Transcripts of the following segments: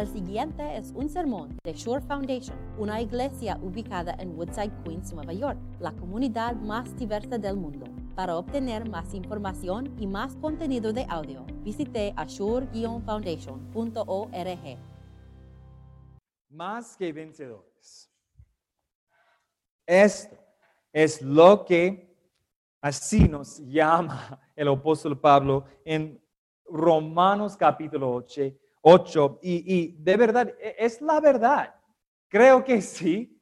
El siguiente es un sermón de Shore Foundation, una iglesia ubicada en Woodside, Queens, Nueva York, la comunidad más diversa del mundo. Para obtener más información y más contenido de audio, visite ashore-foundation.org. Más que vencedores. Esto es lo que así nos llama el apóstol Pablo en Romanos capítulo 8. 8 y, de verdad, e, es la verdad. Creo que sí.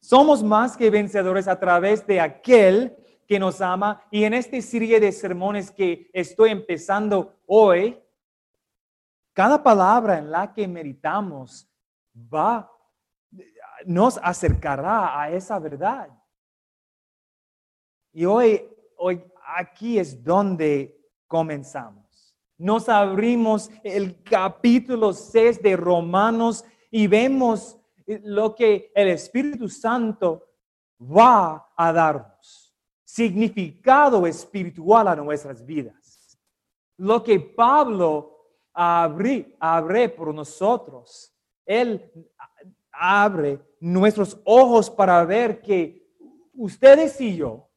Somos más que vencedores a través de aquel que nos ama. Y en esta serie de sermones que estoy empezando hoy, cada palabra en la que meditamos va, nos acercará a esa verdad. Y hoy, hoy aquí es donde comenzamos. Nos abrimos el capítulo 6 de Romanos y vemos lo que el Espíritu Santo va a darnos. Significado espiritual a nuestras vidas. Lo que Pablo abre, abre por nosotros. Él abre nuestros ojos para ver que ustedes y yo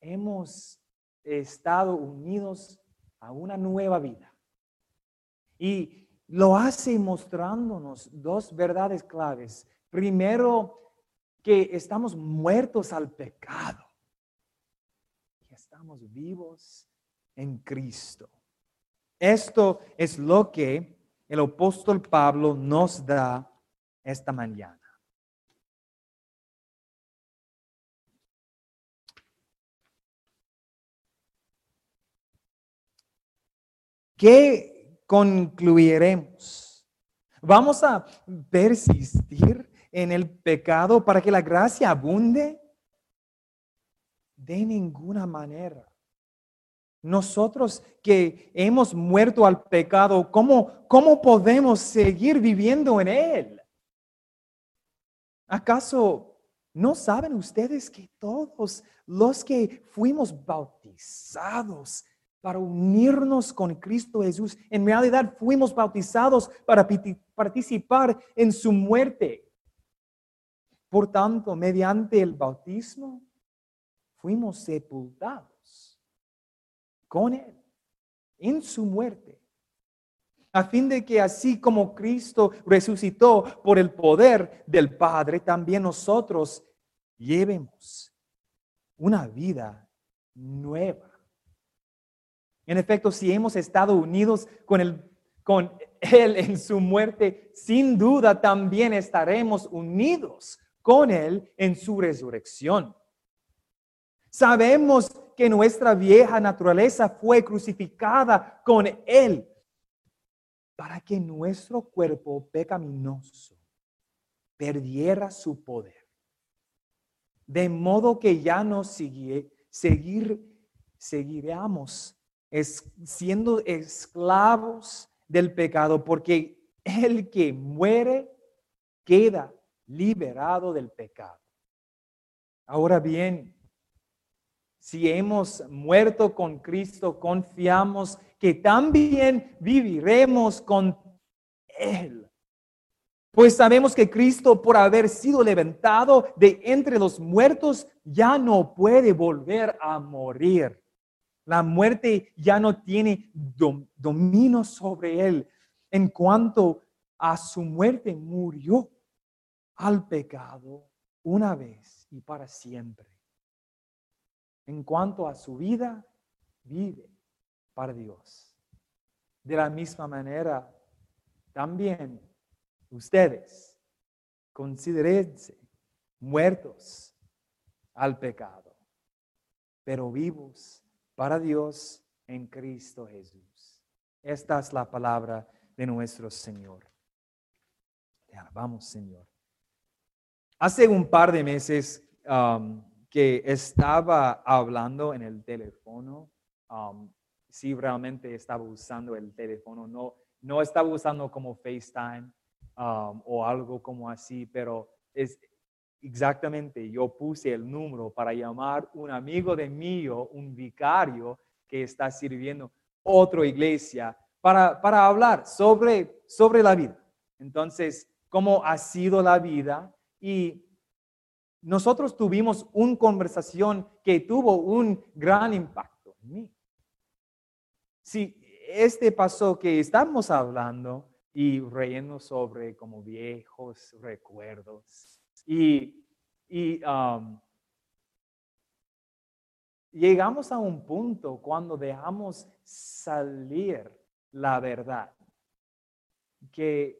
hemos estado unidos a una nueva vida. Y lo hace mostrándonos dos verdades claves. Primero, que estamos muertos al pecado. Y estamos vivos en Cristo. Esto es lo que el apóstol Pablo nos da esta mañana. ¿Qué concluiremos? ¿Vamos a persistir en el pecado para que la gracia abunde? De ninguna manera. Nosotros que hemos muerto al pecado, ¿cómo, cómo podemos seguir viviendo en él? ¿Acaso no saben ustedes que todos los que fuimos bautizados para unirnos con Cristo Jesús, en realidad fuimos bautizados para participar en su muerte? Por tanto, mediante el bautismo, fuimos sepultados con Él en su muerte, a fin de que así como Cristo resucitó por el poder del Padre, también nosotros llevemos una vida nueva. En efecto, si hemos estado unidos con, Él en su muerte, sin duda también estaremos unidos con Él en su resurrección. Sabemos que nuestra vieja naturaleza fue crucificada con Él para que nuestro cuerpo pecaminoso perdiera su poder. De modo que ya no sigue, seguir, seguiremos siendo esclavos del pecado, porque el que muere queda liberado del pecado. Ahora bien, si hemos muerto con Cristo, confiamos que también viviremos con Él. Pues sabemos que Cristo, por haber sido levantado de entre los muertos, ya no puede volver a morir. La muerte ya no tiene dominio sobre Él. En cuanto a su muerte, murió al pecado una vez y para siempre en cuanto a su vida, vive para Dios. De la misma manera, también ustedes considerense muertos al pecado, pero vivos para Dios en Cristo Jesús. Esta es la palabra de nuestro Señor. Te alabamos, Señor. Hace un par de meses um, que estaba hablando en el teléfono, um, si realmente estaba usando el teléfono, no, no estaba usando como FaceTime um, o algo como así, pero es exactamente, yo puse el número para llamar un amigo de mío, un vicario que está sirviendo otra iglesia para, para hablar sobre, sobre la vida. Entonces, cómo ha sido la vida y nosotros tuvimos una conversación que tuvo un gran impacto en mí. Si este pasó que estamos hablando y reyendo sobre como viejos recuerdos y, um, llegamos a un punto cuando dejamos salir la verdad que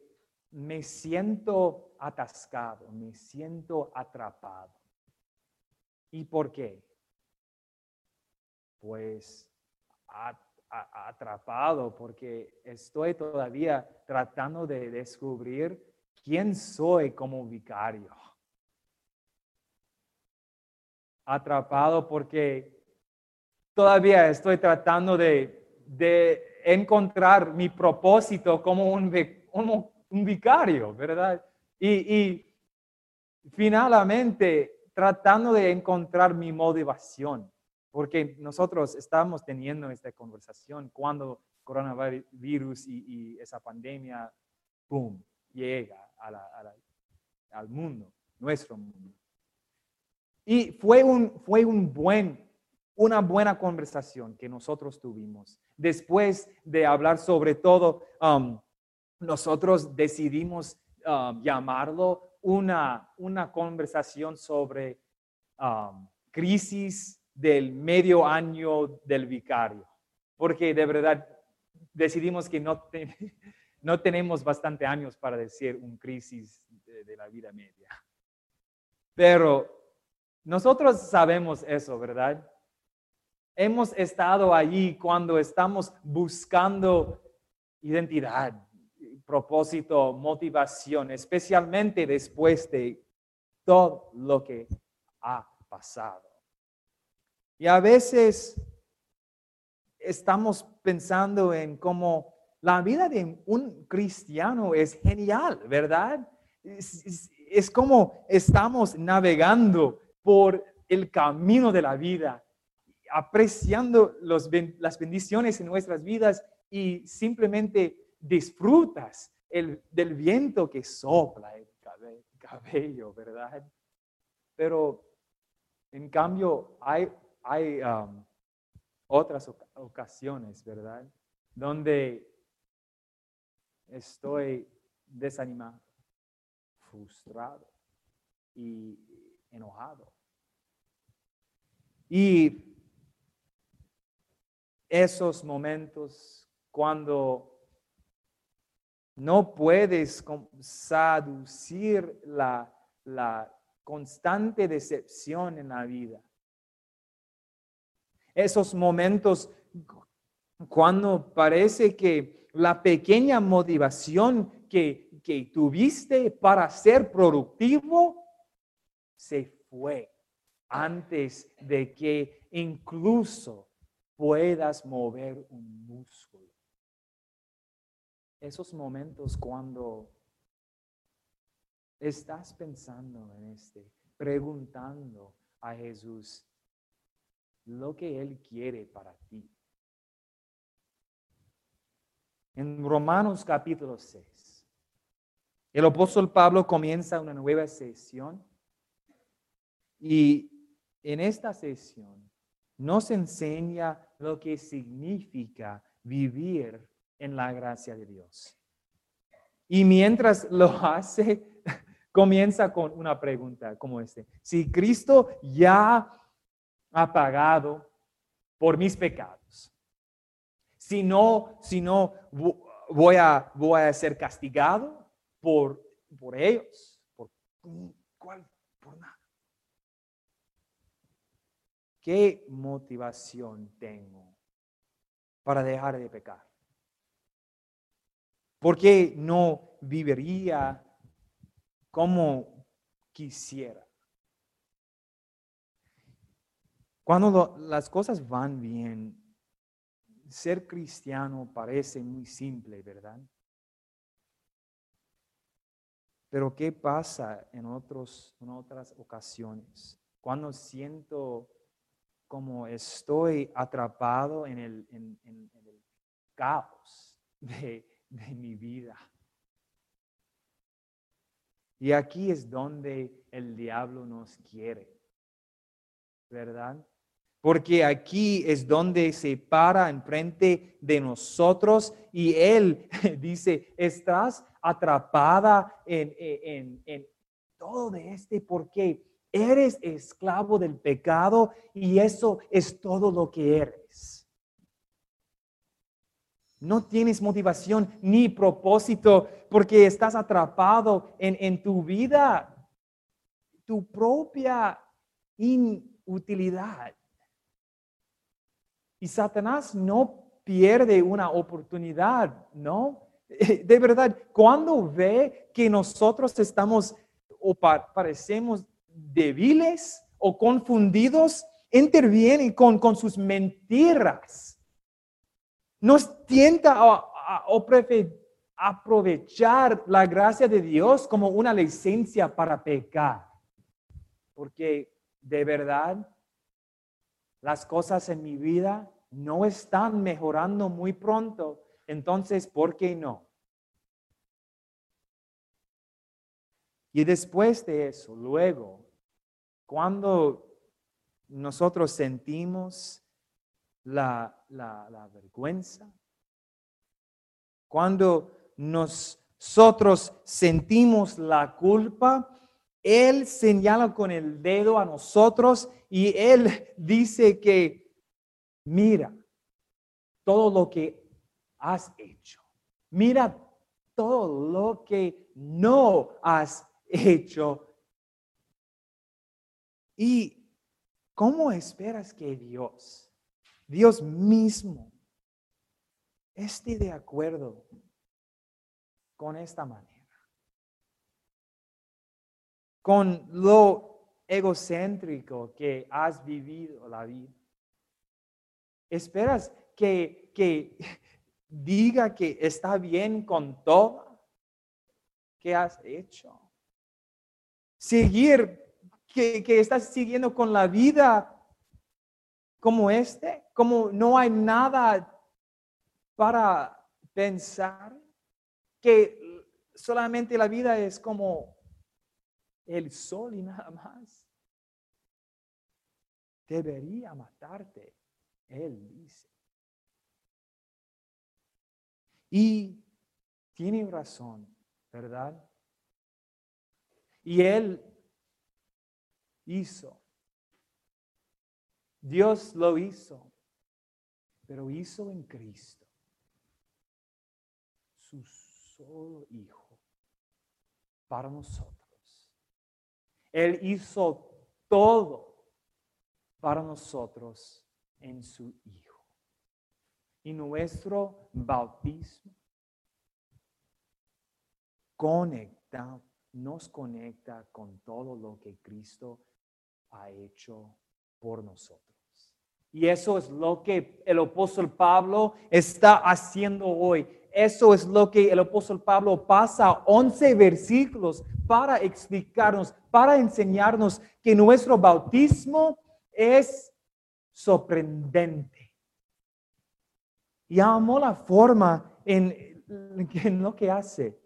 me siento atascado, me siento atrapado. ¿Y por qué? Pues atrapado porque estoy todavía tratando de descubrir quién soy como vicario. Atrapado porque todavía estoy tratando de, de encontrar mi propósito como un, un vicario, ¿verdad? Y, y finalmente tratando de encontrar mi motivación, porque nosotros estamos teniendo esta conversación cuando coronavirus y, esa pandemia, ¡boom!, llega al mundo, nuestro mundo. Y fue, un, fue un buen, una buena conversación que nosotros tuvimos. Después de hablar sobre todo um, nosotros decidimos um, llamarlo una, una conversación sobre um, crisis del medio año del vicario, porque de verdad decidimos que no, no tenemos bastante años para decir un crisis de, de la vida media. Pero nosotros sabemos eso, ¿verdad? Hemos estado allí cuando estamos buscando identidad, propósito, motivación, especialmente después de todo lo que ha pasado. Y a veces estamos pensando en cómo la vida de un cristiano es genial, ¿verdad? Es, como estamos navegando por el camino de la vida, apreciando las bendiciones en nuestras vidas y simplemente disfrutas el, del viento que sopla el cabello, ¿verdad? Pero en cambio hay, hay um, otras ocasiones, ¿verdad? Donde estoy desanimado, frustrado y enojado. Y esos momentos cuando no puedes saducir la, la constante decepción en la vida. Esos momentos cuando parece que la pequeña motivación que, que tuviste para ser productivo se fue antes de que incluso puedas mover un músculo esos momentos cuando estás pensando en este, preguntando a Jesús lo que Él quiere para ti. En Romanos capítulo 6, el apóstol Pablo comienza una nueva sesión y en esta sesión nos enseña lo que significa vivir en la gracia de Dios. Y mientras lo hace, comienza con una pregunta como este. Si Cristo ya ha pagado por mis pecados, si no, si no voy a, voy a ser castigado por, por ellos, por, ¿cuál? por nada. ¿Qué motivación tengo para dejar de pecar? ¿Por qué no viviría como quisiera? Cuando las cosas van bien, ser cristiano parece muy simple, ¿verdad? Pero ¿qué pasa en, otros, en otras ocasiones? Cuando siento como estoy atrapado en el, caos de, mi vida. Y aquí es donde el diablo nos quiere, ¿verdad? Porque aquí es donde se para enfrente de nosotros y él dice, estás atrapada en, todo de este porque eres esclavo del pecado y eso es todo lo que eres. No tienes motivación ni propósito porque estás atrapado en, tu vida, tu propia inutilidad. Y Satanás no pierde una oportunidad, ¿no? De verdad, cuando ve que nosotros estamos o parecemos débiles o confundidos, interviene con, con sus mentiras nos tienta a, aprovechar la gracia de Dios como una licencia para pecar. Porque de verdad, las cosas en mi vida no están mejorando muy pronto. Entonces, ¿por qué no? Y después de eso, luego, cuando nosotros sentimos la, vergüenza, cuando nosotros sentimos la culpa, Él señala con el dedo a nosotros y Él dice que, mira todo lo que has hecho, mira todo lo que no has hecho. ¿Y cómo esperas que Dios Dios mismo esté de acuerdo con esta manera. Con lo egocéntrico que has vivido la vida. ¿Esperas que, que diga que está bien con todo que has hecho? Seguir, que, que estás siguiendo con la vida como este, como no hay nada para pensar, que solamente la vida es como el sol y nada más. Debería matarte, él dice. Y tiene razón, ¿verdad? Y él hizo Dios lo hizo, pero hizo en Cristo su solo Hijo para nosotros. Él hizo todo para nosotros en su Hijo. Y nuestro bautismo conecta, nos conecta con todo lo que Cristo ha hecho por nosotros. Y eso es lo que el apóstol Pablo está haciendo hoy. Eso es lo que el apóstol Pablo pasa 11 versículos para explicarnos, para enseñarnos que nuestro bautismo es sorprendente. Y amo la forma en, en lo que hace.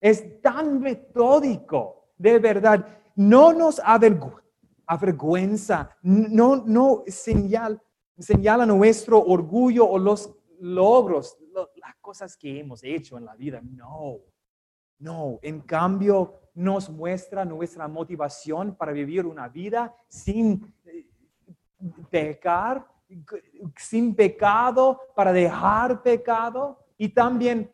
Es tan metódico, de verdad. No nos avergüenza, no, no señal, señala nuestro orgullo o los logros, las cosas que hemos hecho en la vida. No, no. En cambio, nos muestra nuestra motivación para vivir una vida sin eh, pecar, sin pecado, para dejar pecado y también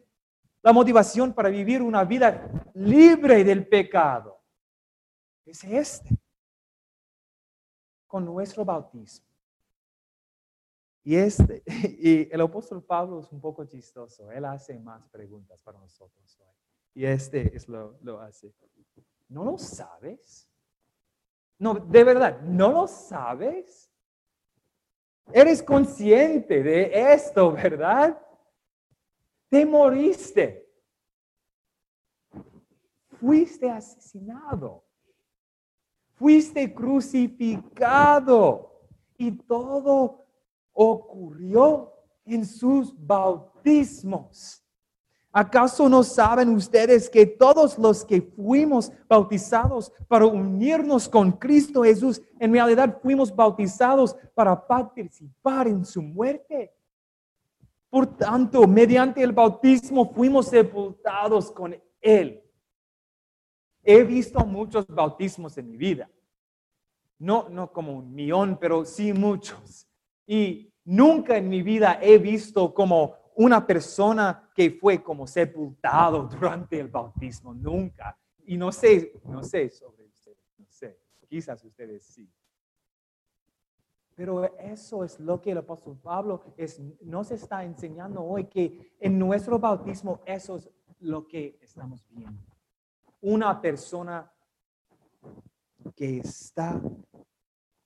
la motivación para vivir una vida libre del pecado. Es este, con nuestro bautismo. Y, este, y el apóstol Pablo es un poco chistoso. Él hace más preguntas para nosotros. Y este es lo, lo hace. ¿No lo sabes? No, de verdad, ¿no lo sabes? Eres consciente de esto, ¿verdad? Te moriste. Fuiste asesinado. Fuiste crucificado. Y todo ocurrió en sus bautismos. ¿Acaso no saben ustedes que todos los que fuimos bautizados para unirnos con Cristo Jesús, en realidad fuimos bautizados para participar en su muerte? Por tanto, mediante el bautismo fuimos sepultados con Él. He visto muchos bautismos en mi vida. No, no como un millón, pero sí muchos. Y nunca en mi vida he visto como una persona que fue como sepultado durante el bautismo, nunca. Y no sé, no sé sobre ustedes, no sé, quizás ustedes sí. Pero eso es lo que el apóstol Pablo es, nos está enseñando hoy, que en nuestro bautismo eso es lo que estamos viendo. Una persona que está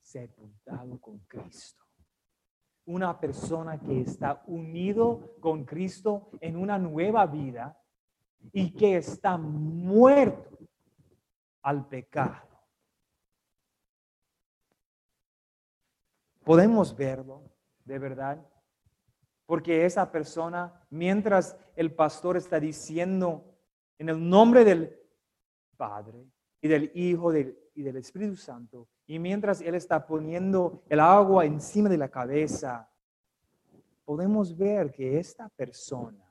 sepultado con Cristo una persona que está unido con Cristo en una nueva vida y que está muerto al pecado. Podemos verlo, de verdad, porque esa persona, mientras el pastor está diciendo en el nombre del Padre y del Hijo y del Espíritu Santo, y mientras Él está poniendo el agua encima de la cabeza, podemos ver que esta persona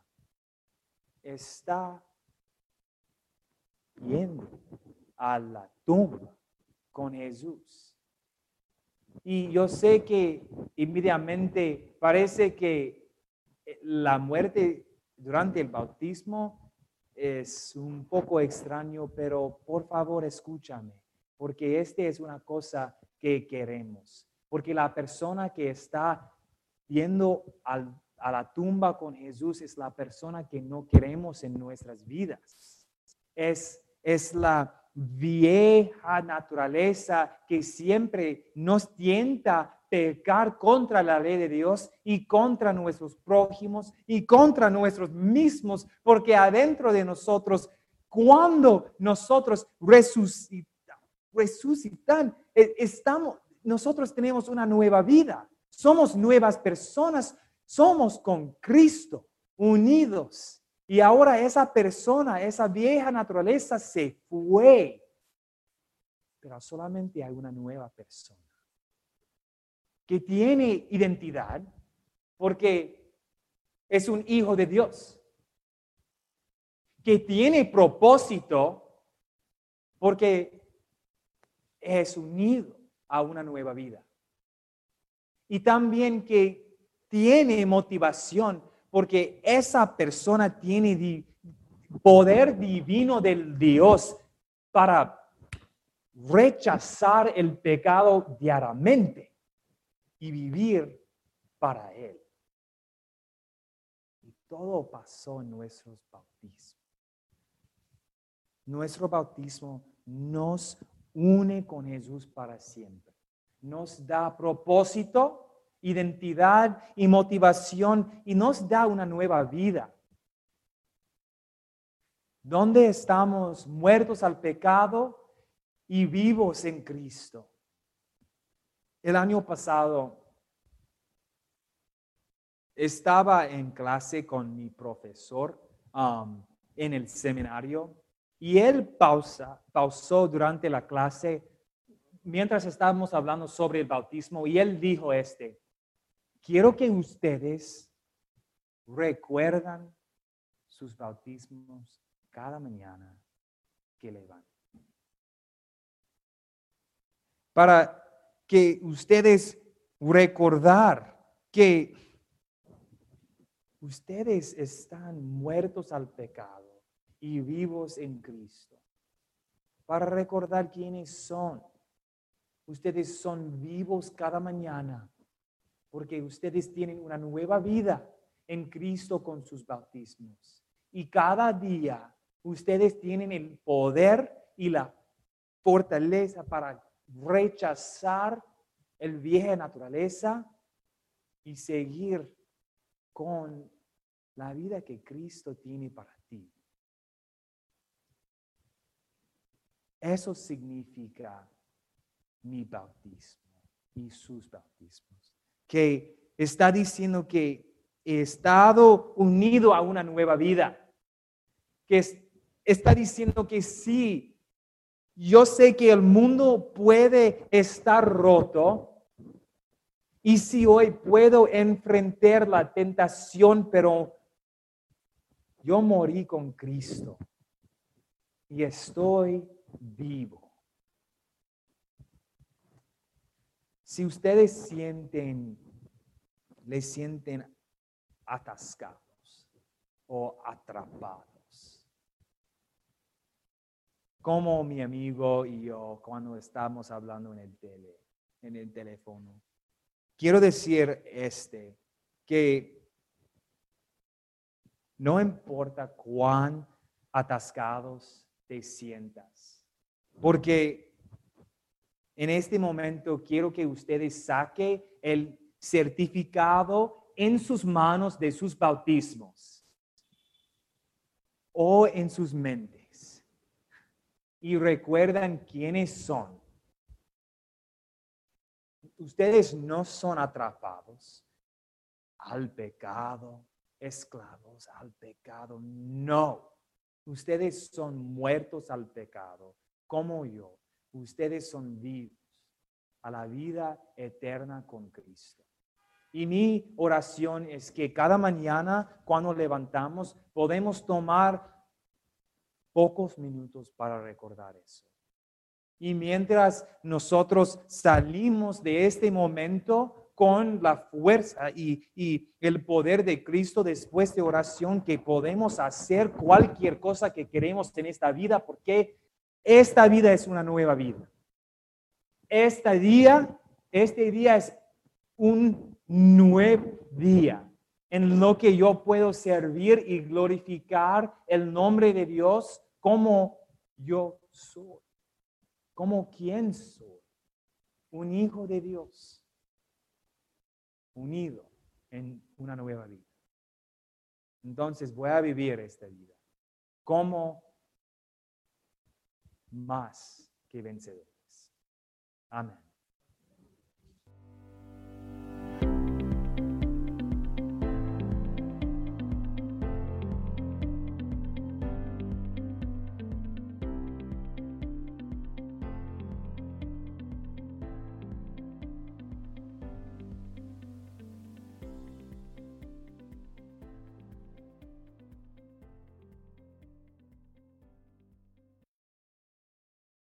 está yendo a la tumba con Jesús. Y yo sé que inmediatamente parece que la muerte durante el bautismo es un poco extraño, pero por favor escúchame porque este es una cosa que queremos. Porque la persona que está yendo a la tumba con Jesús es la persona que no queremos en nuestras vidas. Es, es la vieja naturaleza que siempre nos tienta pecar contra la ley de Dios y contra nuestros prójimos y contra nuestros mismos, porque adentro de nosotros, cuando nosotros resucitamos, resucitan. E, estamos, nosotros tenemos una nueva vida. Somos nuevas personas. Somos con Cristo unidos. Y ahora esa persona, esa vieja naturaleza se fue. Pero solamente hay una nueva persona que tiene identidad porque es un hijo de Dios. Que tiene propósito porque es unido a una nueva vida. Y también que tiene motivación porque esa persona tiene poder divino del Dios para rechazar el pecado diariamente y vivir para Él. Y todo pasó en nuestros bautismos. Nuestro bautismo nos une con Jesús para siempre. Nos da propósito, identidad y motivación y nos da una nueva vida. ¿Dónde estamos muertos al pecado y vivos en Cristo? El año pasado estaba en clase con mi profesor um, en el seminario y él pausa, pausó durante la clase mientras estábamos hablando sobre el bautismo y él dijo este, quiero que ustedes recuerdan sus bautismos cada mañana que levanten. Para que ustedes recordar que ustedes están muertos al pecado y vivos en Cristo. Para recordar quiénes son. Ustedes son vivos cada mañana porque ustedes tienen una nueva vida en Cristo con sus bautismos. Y cada día ustedes tienen el poder y la fortaleza para rechazar el vieja naturaleza y seguir con la vida que Cristo tiene para ti. Eso significa mi bautismo y sus bautismos. Que está diciendo que he estado unido a una nueva vida. que está diciendo que sí, yo sé que el mundo puede estar roto, y si hoy puedo enfrentar la tentación, pero yo morí con Cristo y estoy vivo. Si ustedes sienten, le sienten atascados o atrapados, como mi amigo y yo cuando estamos hablando en el tele, en el teléfono, quiero decir este, que no importa cuán atascados te sientas, porque en este momento quiero que ustedes saque el certificado en sus manos de sus bautismos o en sus mentes y recuerdan quiénes son ustedes no son atrapados al pecado, esclavos al pecado. No, ustedes son muertos al pecado, como yo. Ustedes son vivos a la vida eterna con Cristo. Y mi oración es que cada mañana cuando levantamos podemos tomar pocos minutos para recordar eso. Y mientras nosotros salimos de este momento con la fuerza y, el poder de Cristo después de oración, que podemos hacer cualquier cosa que queremos en esta vida, porque esta vida es una nueva vida. Este día, este día es un nuevo día en lo que yo puedo servir y glorificar el nombre de Dios como yo soy como quién soy, un hijo de Dios, unido en una nueva vida. Entonces voy a vivir esta vida como más que vencedores. Amén.